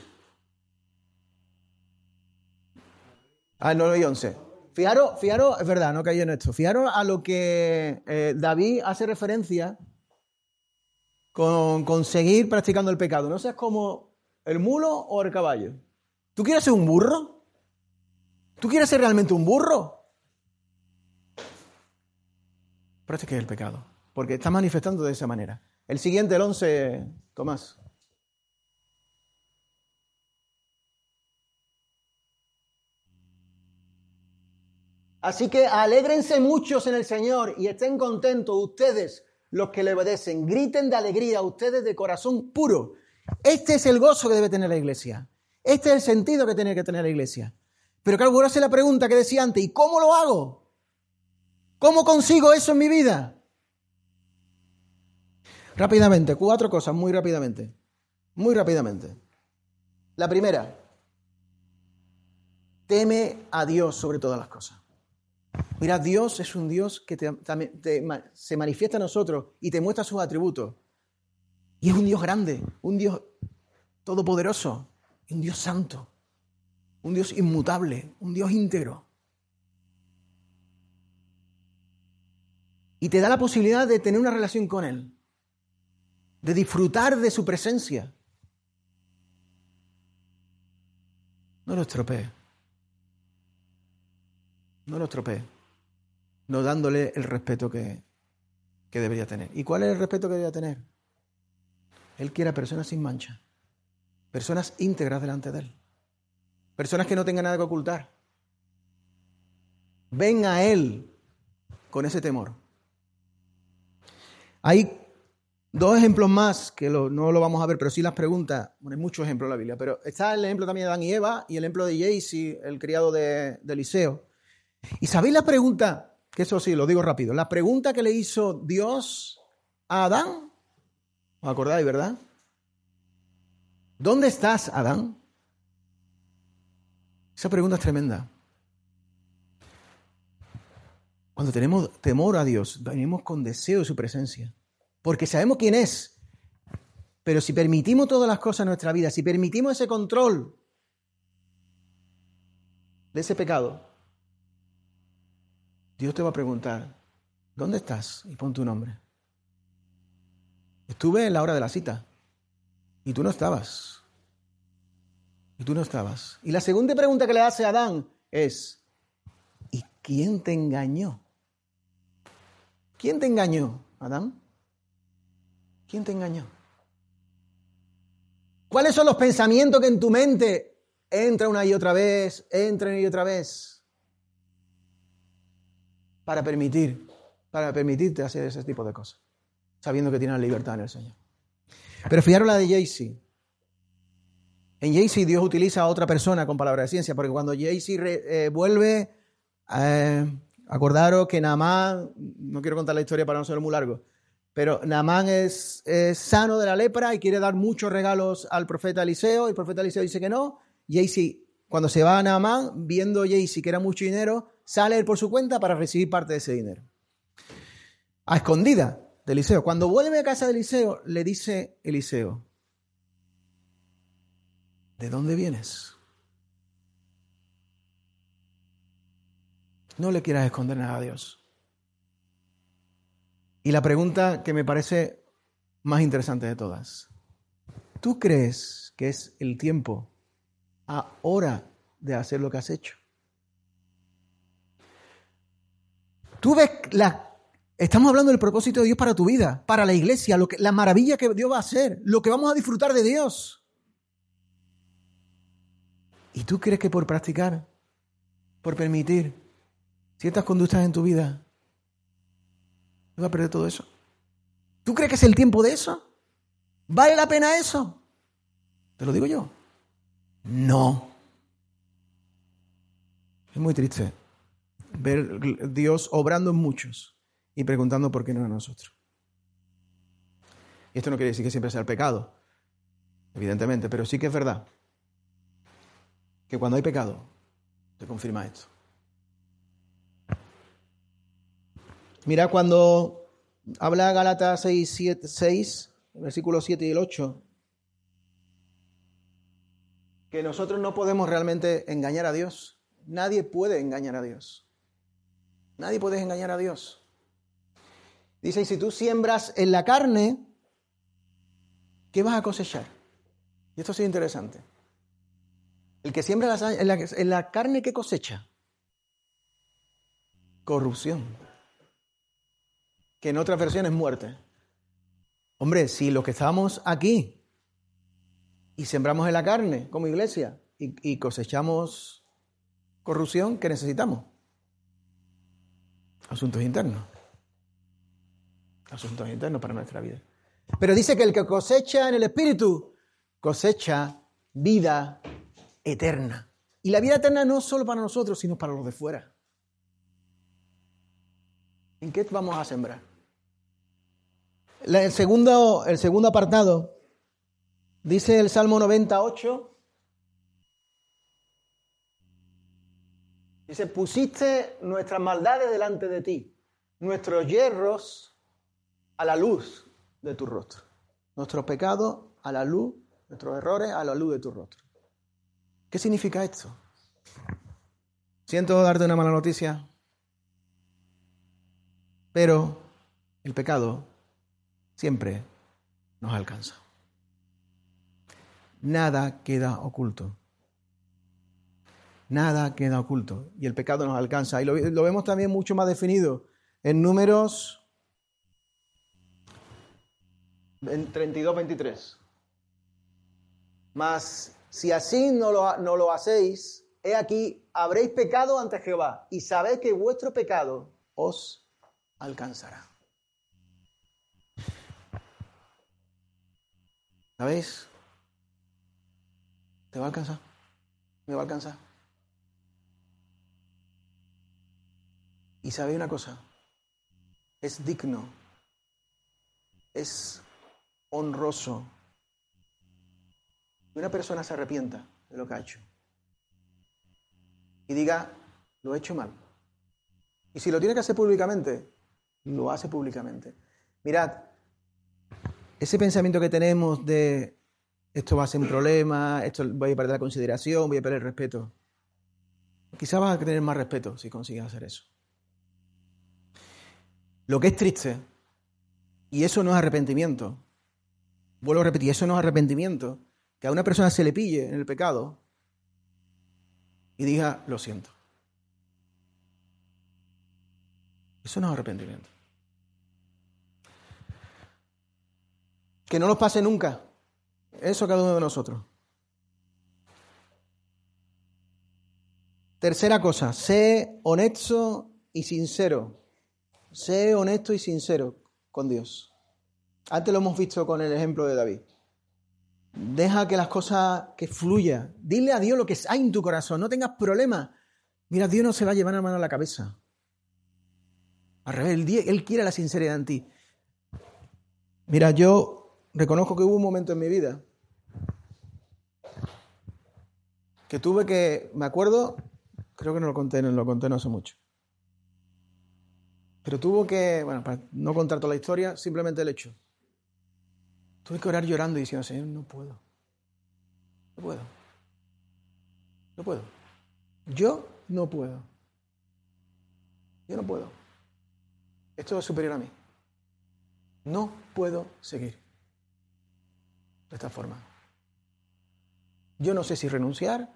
Ah, 9 y 11. Fijaros, fijaros, es verdad, no caí en esto. Fijaros a lo que eh, David hace referencia con, con seguir practicando el pecado. No seas como el mulo o el caballo. ¿Tú quieres ser un burro? ¿Tú quieres ser realmente un burro? Practique el pecado, porque está manifestando de esa manera. El siguiente, el 11, Tomás. Así que alégrense muchos en el Señor y estén contentos ustedes los que le obedecen. Griten de alegría ustedes de corazón puro. Este es el gozo que debe tener la iglesia. Este es el sentido que tiene que tener la iglesia. Pero claro, vuelvo a hacer la pregunta que decía antes, ¿y cómo lo hago? ¿Cómo consigo eso en mi vida? Rápidamente, cuatro cosas, muy rápidamente. Muy rápidamente. La primera, teme a Dios sobre todas las cosas. Mira, Dios es un Dios que se manifiesta a nosotros y te muestra sus atributos. Y es un Dios grande, un Dios todopoderoso, un Dios santo, un Dios inmutable, un Dios íntegro. Y te da la posibilidad de tener una relación con Él, de disfrutar de su presencia. No lo estropee. No lo estropee. No dándole el respeto que, que debería tener. ¿Y cuál es el respeto que debería tener? Él quiere a personas sin mancha, personas íntegras delante de Él, personas que no tengan nada que ocultar. Ven a Él con ese temor. Hay dos ejemplos más que no lo vamos a ver, pero sí las preguntas. Bueno, hay muchos ejemplos en la Biblia, pero está el ejemplo también de Adán y Eva y el ejemplo de Jaycee, el criado de, de Eliseo. ¿Y sabéis la pregunta? Que eso sí, lo digo rápido. La pregunta que le hizo Dios a Adán ¿Os acordáis, verdad? ¿Dónde estás, Adán? Esa pregunta es tremenda. Cuando tenemos temor a Dios, venimos con deseo de su presencia, porque sabemos quién es. Pero si permitimos todas las cosas en nuestra vida, si permitimos ese control de ese pecado, Dios te va a preguntar, ¿dónde estás? Y pon tu nombre. Estuve en la hora de la cita y tú no estabas. Y tú no estabas. Y la segunda pregunta que le hace a Adán es, ¿y quién te engañó? ¿Quién te engañó, Adán? ¿Quién te engañó? ¿Cuáles son los pensamientos que en tu mente entran una y otra vez, entran y otra vez? Para permitir, para permitirte hacer ese tipo de cosas sabiendo que tiene la libertad en el Señor. Pero fijaros la de Jaycee. En Jaycee Dios utiliza a otra persona con palabra de ciencia, porque cuando Jaycee eh, vuelve, eh, acordaros que Naamán, no quiero contar la historia para no ser muy largo, pero Naamán es, sano de la lepra y quiere dar muchos regalos al profeta Eliseo, y el profeta Eliseo dice que no. Jaycee, cuando se va a Naamán, viendo Jaycee que era mucho dinero, sale él por su cuenta para recibir parte de ese dinero. A escondida, Eliseo. Cuando vuelve a casa de Eliseo, le dice Eliseo, ¿de dónde vienes? No le quieras esconder nada a Dios. Y la pregunta que me parece más interesante de todas. ¿Tú crees que es el tiempo ahora de hacer lo que has hecho? ¿Tú ves la Estamos hablando del propósito de Dios para tu vida, para la iglesia, lo que, la maravilla que Dios va a hacer, lo que vamos a disfrutar de Dios. ¿Y tú crees que por practicar, por permitir ciertas conductas en tu vida, a perder todo eso? ¿Tú crees que es el tiempo de eso? ¿Vale la pena eso? Te lo digo yo. No. Es muy triste ver Dios obrando en muchos y preguntando por qué no a nosotros. Y esto no quiere decir que siempre sea el pecado, evidentemente, pero sí que es verdad que cuando hay pecado, te confirma esto. Mira cuando habla Galatas 6, 7, 6, versículos 7 y el 8, que nosotros no podemos realmente engañar a Dios. Nadie puede engañar a Dios. Nadie puede engañar a Dios. Dice, y si tú siembras en la carne, ¿qué vas a cosechar? Y esto es interesante. El que siembra en la, en la carne, ¿qué cosecha? Corrupción. Que en otras versiones muerte. Hombre, si los que estábamos aquí y sembramos en la carne como iglesia y, y cosechamos corrupción, ¿qué necesitamos? Asuntos internos asuntos internos para nuestra vida. Pero dice que el que cosecha en el Espíritu cosecha vida eterna. Y la vida eterna no solo para nosotros, sino para los de fuera. ¿En qué vamos a sembrar? El segundo, el segundo apartado dice el Salmo 98. Dice, pusiste nuestras maldades delante de ti, nuestros hierros a la luz de tu rostro, nuestros pecados a la luz, nuestros errores a la luz de tu rostro. ¿Qué significa esto? Siento darte una mala noticia, pero el pecado siempre nos alcanza. Nada queda oculto. Nada queda oculto. Y el pecado nos alcanza. Y lo, vemos también mucho más definido en números 32-23. Mas si así no lo, no lo hacéis, he aquí, habréis pecado ante Jehová y sabéis que vuestro pecado os alcanzará. ¿Sabéis? ¿Te va a alcanzar? ¿Me va a alcanzar? Y sabéis una cosa, es digno, es honroso que una persona se arrepienta de lo que ha hecho y diga, lo he hecho mal. Y si lo tiene que hacer públicamente, lo hace públicamente. Mirad, ese pensamiento que tenemos de esto va a ser un problema, esto voy a perder la consideración, voy a perder el respeto. Quizás vas a tener más respeto si consigues hacer eso. Lo que es triste, y eso no es arrepentimiento, vuelvo a repetir, eso no es arrepentimiento, que a una persona se le pille en el pecado y diga, lo siento. Eso no es arrepentimiento. Que no nos pase nunca. Eso cada uno de nosotros. Tercera cosa, sé honesto y sincero. Sé honesto y sincero con Dios. Antes lo hemos visto con el ejemplo de David. Deja que las cosas que fluya. Dile a Dios lo que hay en tu corazón. No tengas problemas. Mira, Dios no se va a llevar la mano a la cabeza. Al revés, él quiere la sinceridad en ti. Mira, yo reconozco que hubo un momento en mi vida que tuve que, me acuerdo, creo que no lo conté, no lo conté no hace mucho. Pero tuvo que, bueno, para no contar toda la historia, simplemente el hecho. Tuve que orar llorando y diciendo, Señor, no puedo. No puedo. No puedo. Yo no puedo. Yo no puedo. Esto es superior a mí. No puedo seguir de esta forma. Yo no sé si renunciar,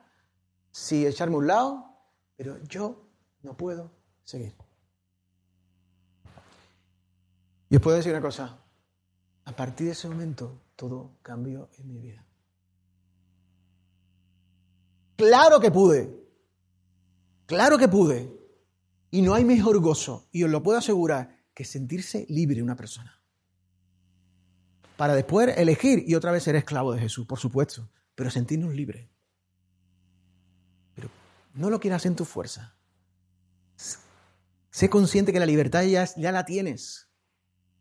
si echarme a un lado, pero yo no puedo seguir. Y os puedo decir una cosa, a partir de ese momento todo cambió en mi vida. Claro que pude, claro que pude. Y no hay mejor gozo, y os lo puedo asegurar, que sentirse libre una persona para después elegir y otra vez ser esclavo de Jesús, por supuesto, pero sentirnos libres. Pero no lo quieras en tu fuerza. Sé consciente que la libertad ya, la tienes.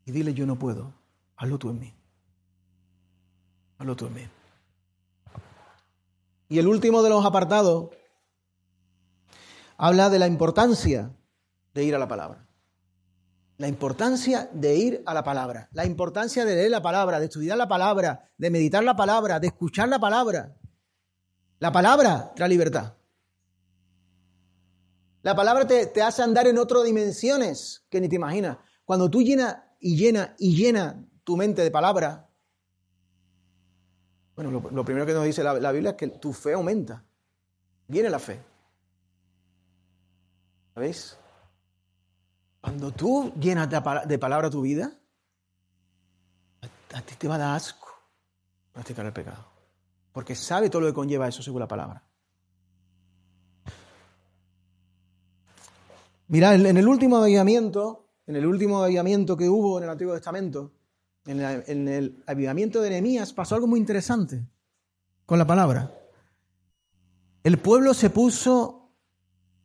Y dile, yo no puedo. Hazlo tú en mí. Hazlo tú en mí. Y el último de los apartados habla de la importancia de ir a la palabra. La importancia de ir a la palabra, la importancia de leer la palabra, de estudiar la palabra, de meditar la palabra, de escuchar la palabra. La palabra trae libertad. La palabra te, hace andar en otras dimensiones que ni te imaginas. Cuando tú llenas y llenas y llenas tu mente de palabra, bueno, lo, primero que nos dice la, la Biblia es que tu fe aumenta. Viene la fe. ¿Sabéis? Cuando tú llenas de palabra tu vida, a ti te va a dar asco practicar el pecado. Porque sabe todo lo que conlleva eso según la palabra. Mirad, en el último avivamiento, en el último avivamiento que hubo en el Antiguo Testamento, en el, en el avivamiento de Nehemías, pasó algo muy interesante con la palabra. el pueblo se puso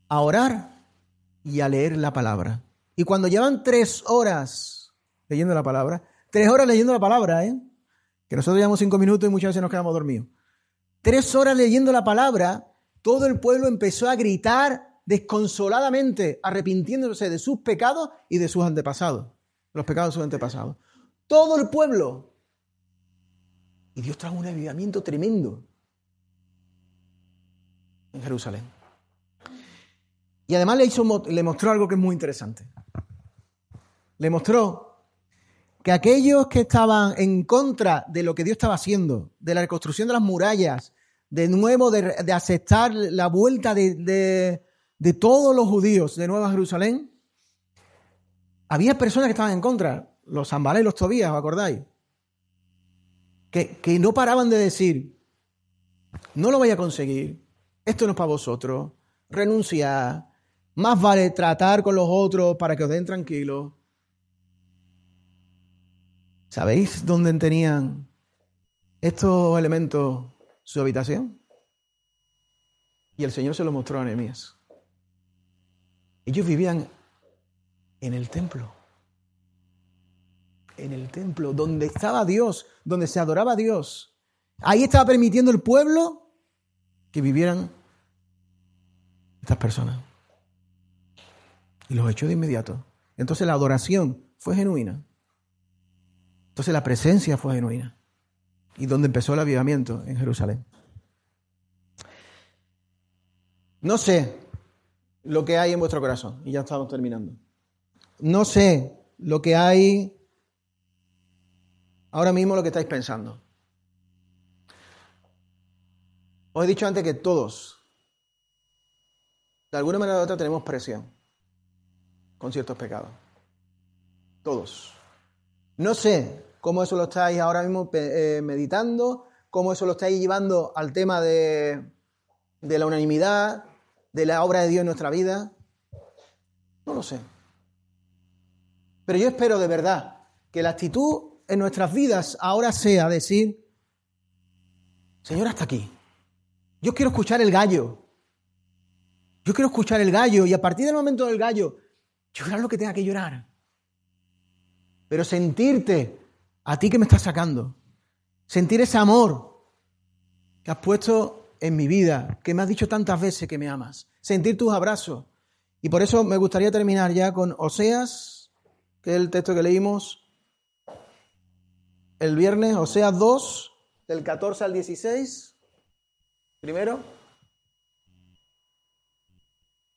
a orar y a leer la palabra. Y cuando llevan tres horas leyendo la palabra, tres horas leyendo la palabra, ¿eh? que nosotros llevamos cinco minutos y muchas veces nos quedamos dormidos. Tres horas leyendo la palabra, todo el pueblo empezó a gritar desconsoladamente, arrepintiéndose de sus pecados y de sus antepasados, los pecados de sus antepasados. Todo el pueblo. Y Dios trajo un avivamiento tremendo en Jerusalén. Y además le, hizo, le mostró algo que es muy interesante. Le mostró que aquellos que estaban en contra de lo que Dios estaba haciendo, de la reconstrucción de las murallas, de nuevo de, aceptar la vuelta de, todos los judíos de Nueva Jerusalén, había personas que estaban en contra, los Zambalá y los Tobías, ¿os acordáis? Que, que no paraban de decir, no lo voy a conseguir, esto no es para vosotros, renunciar, más vale tratar con los otros para que os den tranquilos. ¿Sabéis dónde tenían estos elementos su habitación? Y el Señor se lo mostró a Nehemías. Ellos vivían en el templo. En el templo, donde estaba Dios, donde se adoraba a Dios. Ahí estaba permitiendo el pueblo que vivieran estas personas. Y los echó de inmediato. Entonces la adoración fue genuina. Entonces la presencia fue genuina. Y donde empezó el avivamiento en Jerusalén. No sé lo que hay en vuestro corazón. Y ya estamos terminando. No sé lo que hay ahora mismo lo que estáis pensando. Os he dicho antes que todos, de alguna manera u otra, tenemos presión con ciertos pecados. Todos. No sé cómo eso lo estáis ahora mismo eh, meditando, cómo eso lo estáis llevando al tema de, de la unanimidad, de la obra de Dios en nuestra vida. No lo sé. Pero yo espero de verdad que la actitud en nuestras vidas ahora sea decir, Señor, hasta aquí. Yo quiero escuchar el gallo. Yo quiero escuchar el gallo y a partir del momento del gallo, llorar lo que tenga que llorar. Pero sentirte a ti que me estás sacando. Sentir ese amor que has puesto en mi vida, que me has dicho tantas veces que me amas. Sentir tus abrazos. Y por eso me gustaría terminar ya con Oseas, que es el texto que leímos el viernes, Oseas 2, del 14 al 16. Primero,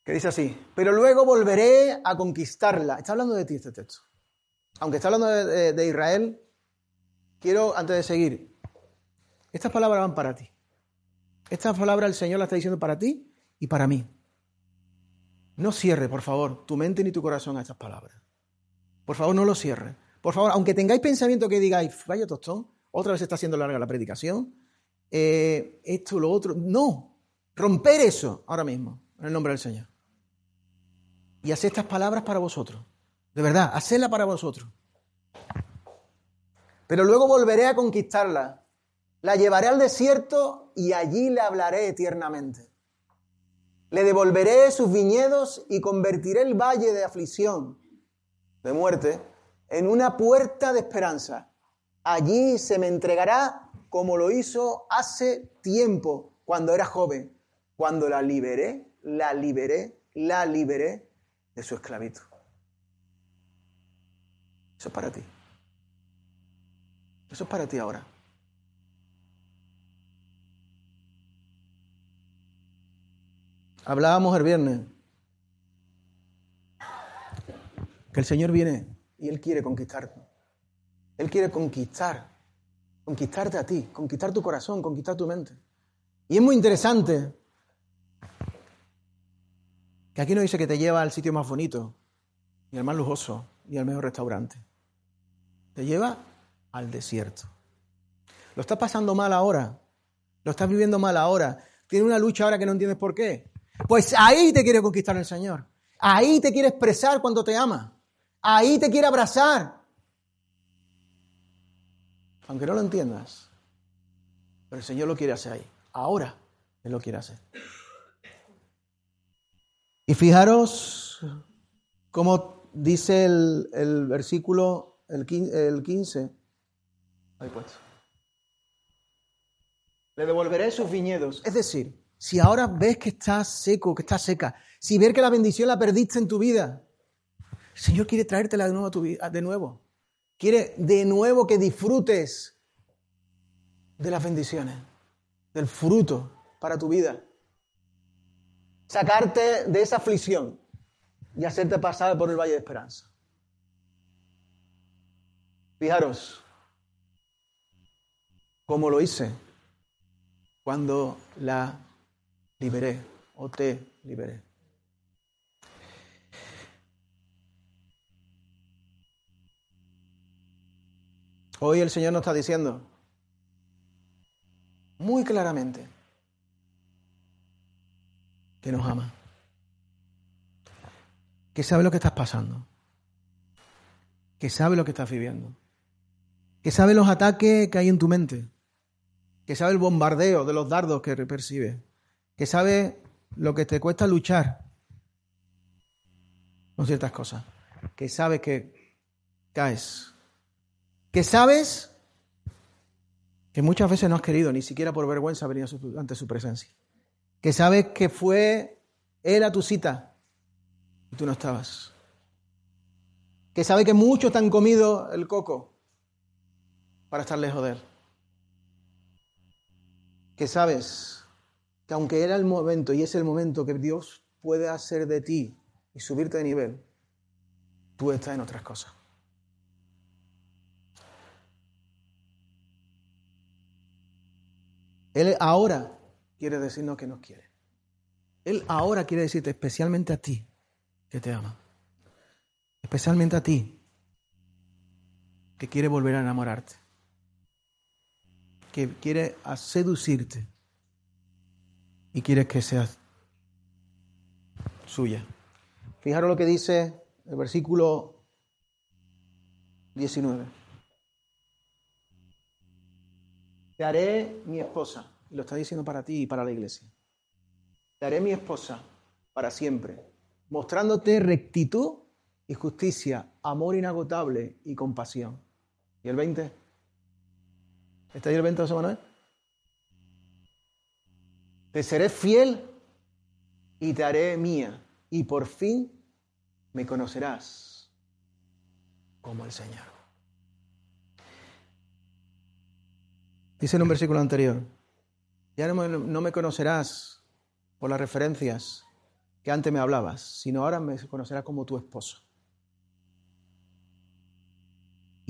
que dice así, pero luego volveré a conquistarla. Está hablando de ti este texto. Aunque está hablando de, Israel, quiero, antes de seguir, estas palabras van para ti. Estas palabras el Señor las está diciendo para ti y para mí. No cierre, por favor, tu mente ni tu corazón a estas palabras. Por favor, no lo cierre. Por favor, aunque tengáis pensamiento que digáis, vaya tostón, otra vez está haciendo larga la predicación, eh, esto, lo otro. No, romper eso ahora mismo, en el nombre del Señor. Y hacer estas palabras para vosotros. De verdad, hacerla para vosotros. Pero luego volveré a conquistarla. La llevaré al desierto y allí le hablaré tiernamente. Le devolveré sus viñedos y convertiré el valle de aflicción, de muerte, en una puerta de esperanza. Allí se me entregará como lo hizo hace tiempo, cuando era joven, cuando la liberé, la liberé, la liberé de su esclavitud. Eso es para ti. Eso es para ti ahora. Hablábamos el viernes que el Señor viene y Él quiere conquistarte. Él quiere conquistar conquistarte a ti, conquistar tu corazón, conquistar tu mente. Y es muy interesante que aquí no dice que te lleva al sitio más bonito, ni al más lujoso, ni al mejor restaurante. Te lleva al desierto. Lo estás pasando mal ahora, lo estás viviendo mal ahora, tienes una lucha ahora que no entiendes por qué. Pues ahí te quiere conquistar el Señor. Ahí te quiere expresar cuando te ama. Ahí te quiere abrazar aunque no lo entiendas. Pero el Señor lo quiere hacer ahí, ahora, Él lo quiere hacer. Y fijaros cómo dice el, el versículo, el, quin- el 15. Le devolveré sus viñedos. Es decir, si ahora ves que estás seco, que estás seca, si ves que la bendición la perdiste en tu vida, el Señor quiere traértela de nuevo a tu vida, de nuevo. Quiere de nuevo que disfrutes de las bendiciones, del fruto para tu vida. Sacarte de esa aflicción y hacerte pasar por el valle de esperanza. Fijaros, como lo hice cuando la liberé o te liberé. Hoy el Señor nos está diciendo muy claramente que nos ama, que sabe lo que estás pasando, que sabe lo que estás viviendo, que sabe los ataques que hay en tu mente, que sabe el bombardeo de los dardos que percibe, que sabe lo que te cuesta luchar con ciertas cosas, que sabe que caes, que sabes que muchas veces no has querido ni siquiera por vergüenza venir ante su presencia, que sabes que fue él a tu cita y tú no estabas, que sabe que muchos te han comido el coco para estar lejos de él, que sabes que aunque era el momento y es el momento que Dios puede hacer de ti y subirte de nivel, tú estás en otras cosas. Él ahora quiere decirnos que nos quiere. Él ahora quiere decirte especialmente a ti que te ama. Especialmente a ti que quiere volver a enamorarte. Que quiere seducirte. Y quiere que seas suya. Fijaros lo que dice el versículo 19. Te haré mi esposa. Y lo está diciendo para ti y para la iglesia. Te haré mi esposa para siempre, mostrándote rectitud y justicia, amor inagotable y compasión. ¿Y el 20? ¿Está ahí el 20 José? Te seré fiel y te haré mía. Y por fin me conocerás como el Señor. Dice en un versículo anterior, ya no me conocerás por las referencias que antes me hablabas, sino ahora me conocerás como tu esposo.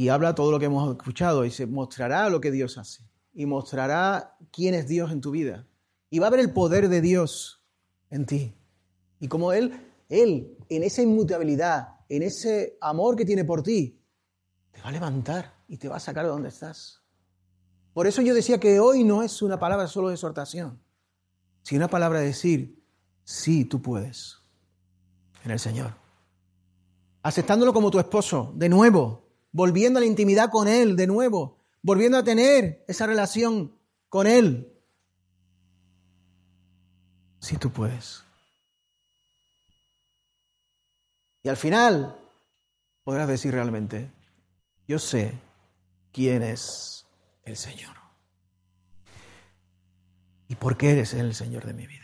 Y habla todo lo que hemos escuchado y se mostrará lo que Dios hace. Y mostrará quién es Dios en tu vida. Y va a ver el poder de Dios en ti. Y como Él, Él, en esa inmutabilidad, en ese amor que tiene por ti, te va a levantar y te va a sacar de donde estás. Por eso yo decía que hoy no es una palabra solo de exhortación, sino una palabra de decir, sí, tú puedes, en el Señor. Aceptándolo como tu esposo, de nuevo, volviendo a la intimidad con Él, de nuevo, volviendo a tener esa relación con Él. Sí, tú puedes. Y al final podrás decir realmente, yo sé quién es el Señor. ¿Y por qué eres el Señor de mi vida?